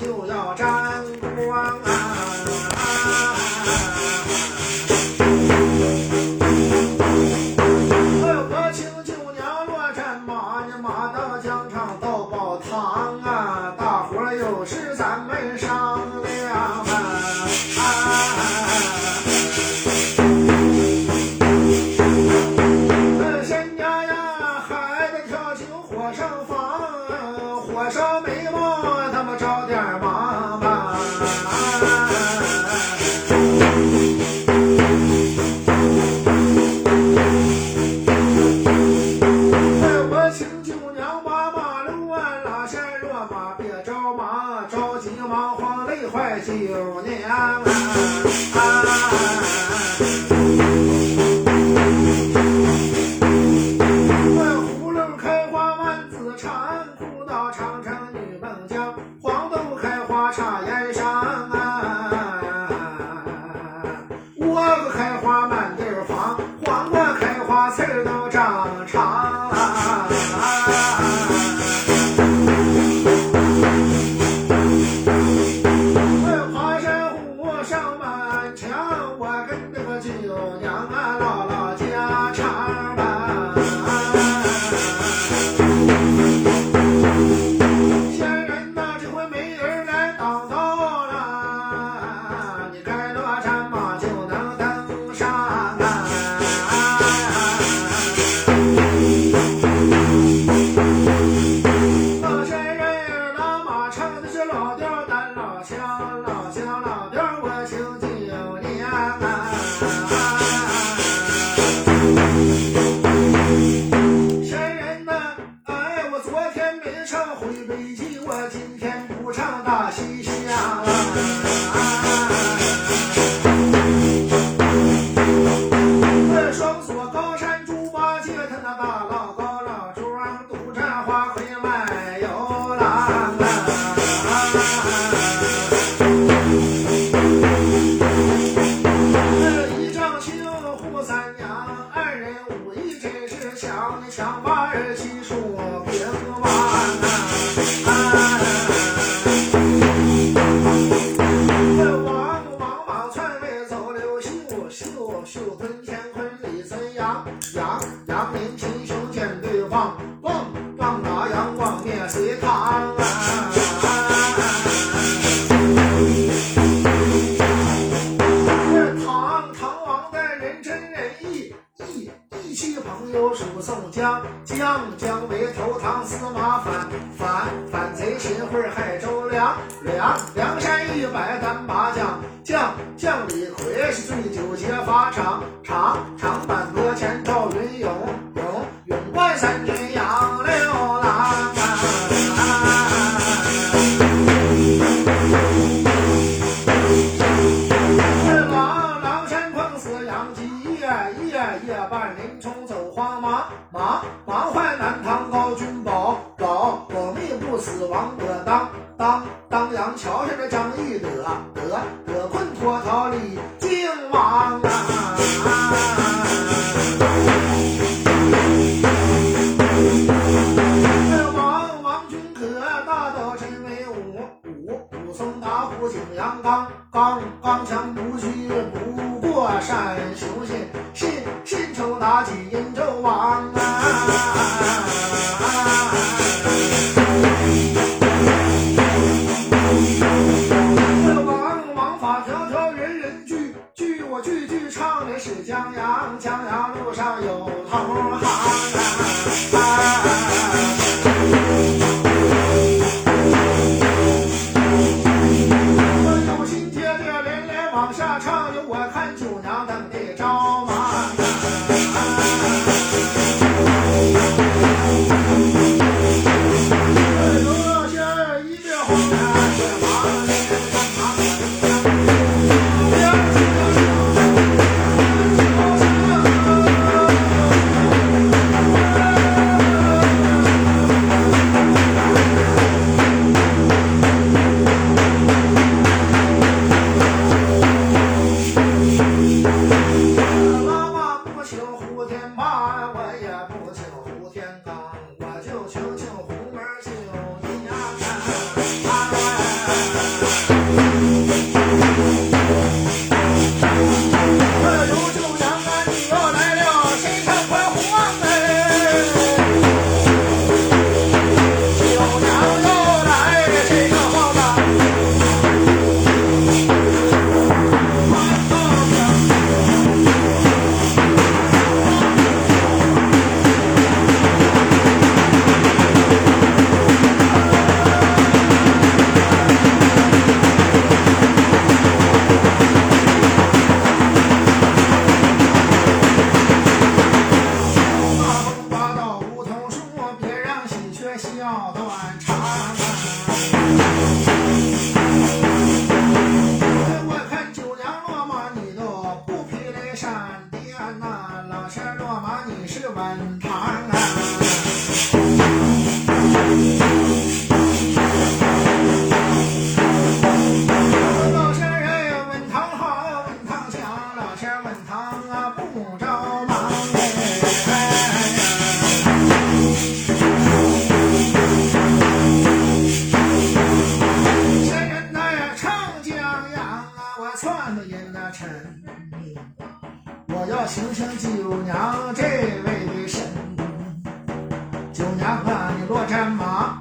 就要沾光啊！哎，我请舅娘落战马，你马到疆场到宝堂啊！大伙儿又是毛，他们着点忙吧。哎，我请舅娘把马路啊拉下落马，别着忙，着急忙慌累坏舅娘啊！葫满墙，我跟那个舅娘啊唠是强，你强江江为头唐司马反，反反贼秦桧害周梁，梁梁山一百单八将，将将李逵是醉酒劫法场，场长坂坡前赵云勇，勇勇冠三军扬不死王德当，当当阳桥上的张翼德，德德困脱逃李靖王啊！王王君可大道真威武，武武松打虎景阳冈，刚刚强不屈不过山香然后是个满堂啊。九娘啊，你落战马，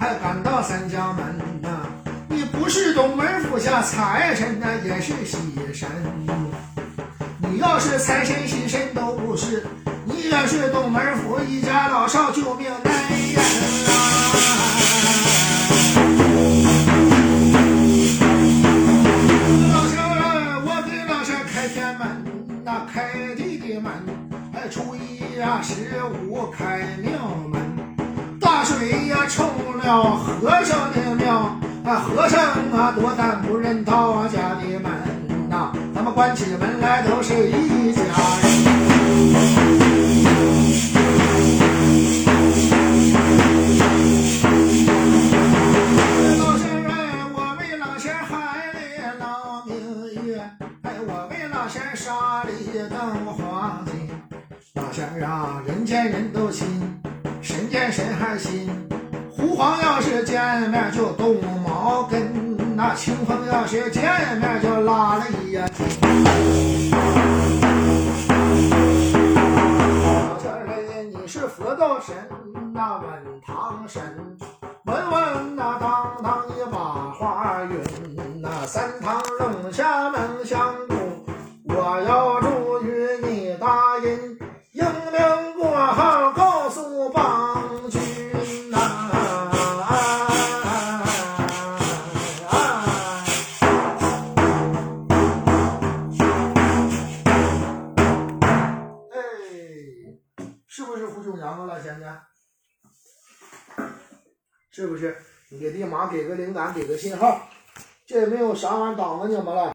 还赶到三江门呐、你不是东门府下财神呐、也是喜神。你要是财神喜神都不是，你也是东门府一家老少救命恩人啊！老仙儿，我给老仙儿开天门，那开地的门，哎，初一呀、十五开，庙和尚的庙，啊，和尚啊多但不认道家的门呐、咱们关起门来都是一家人。就动毛根，那清风要是见面就拉了一呀筋。老仙儿哎，你是佛道神，那稳堂神。稳稳那当当一把花云，那三堂龙下是不是？你给立马给个灵感，给个信号，这也没有啥玩意挡着你们了。